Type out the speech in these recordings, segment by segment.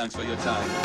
Thanks for your time.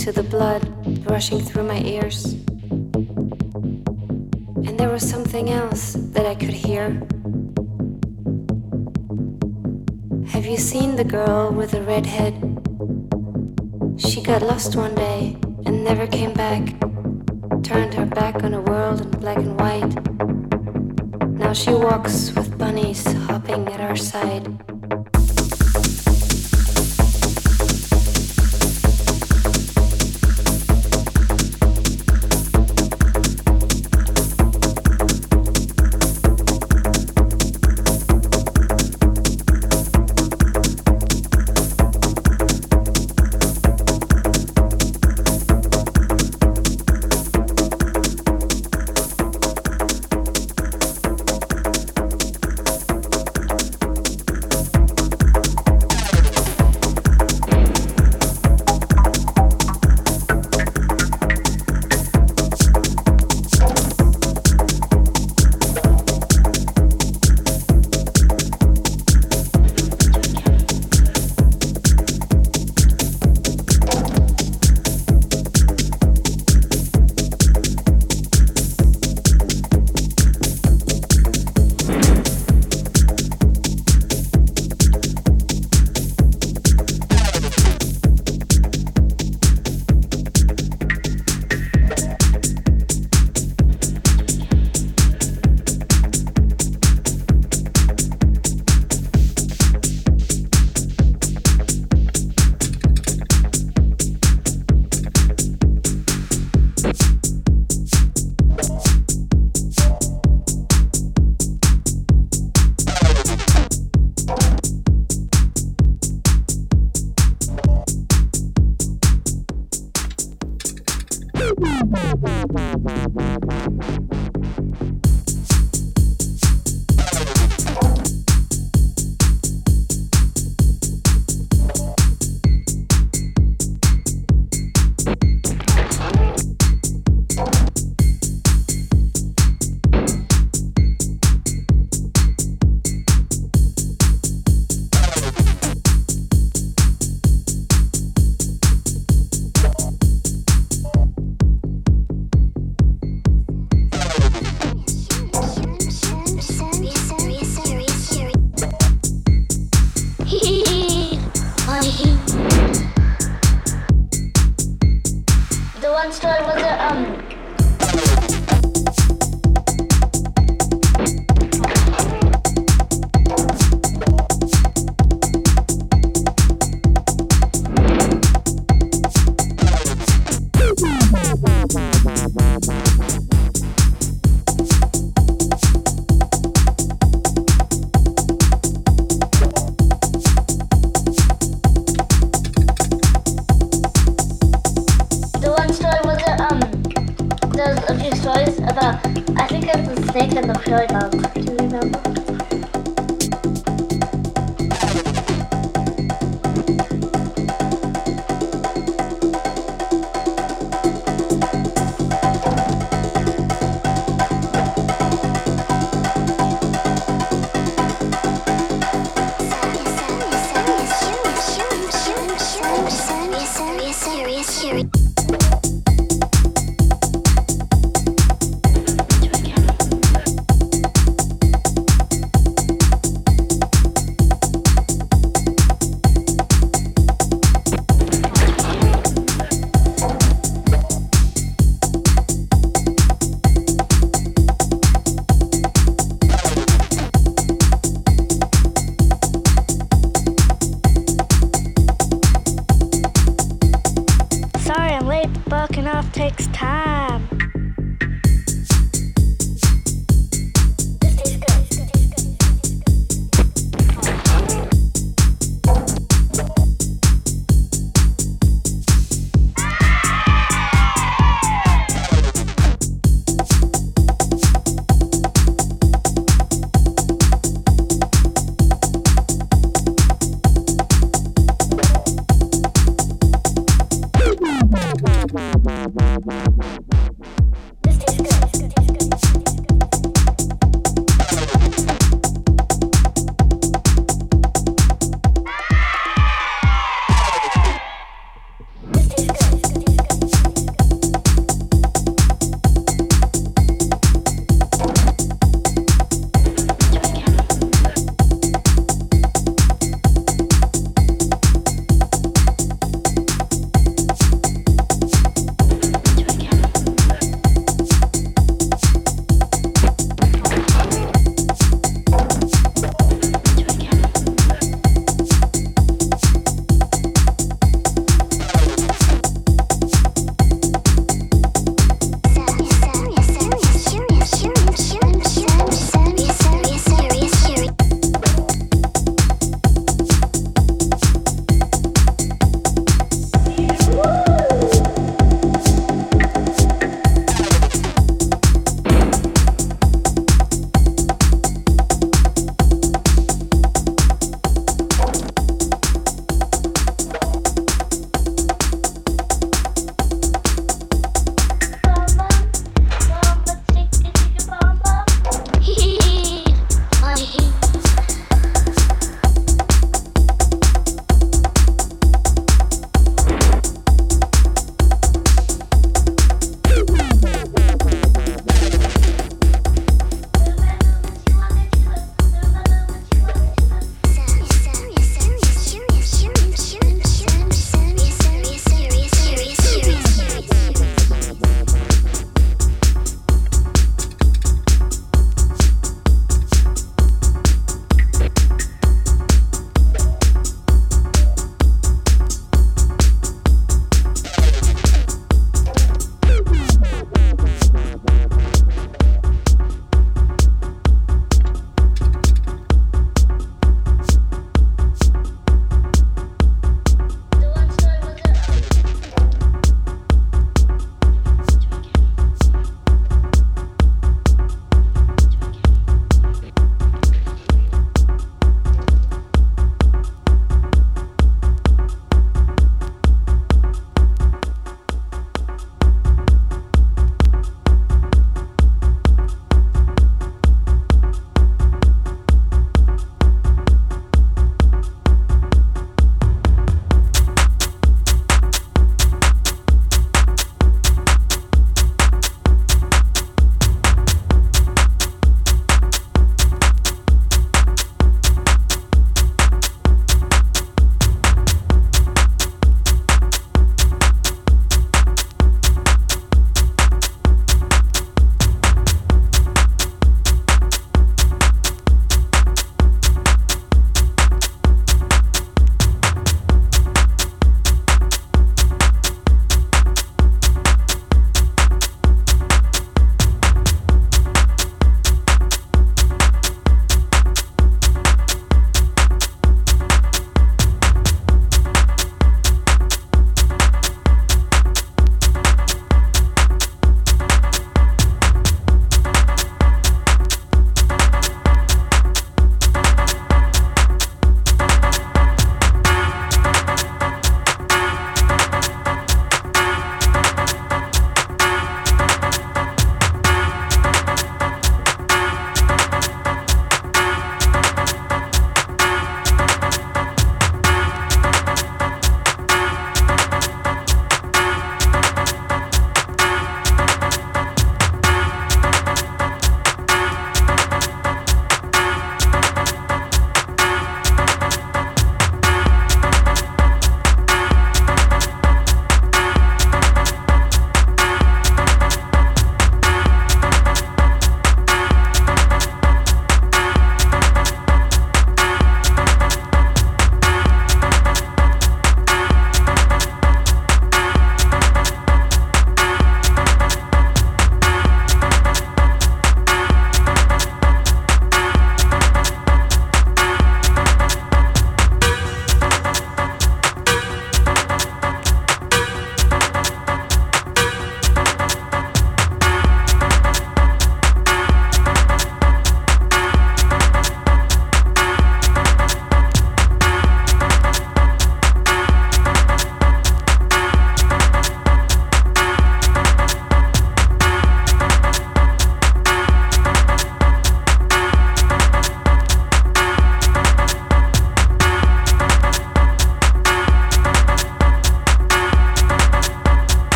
To the blood rushing through my ears. And there was something else that I could hear. Have you seen the girl with the red head? She got lost one day and never came back. Turned her back on a world in black and white. Now she walks with bunnies hopping at her side.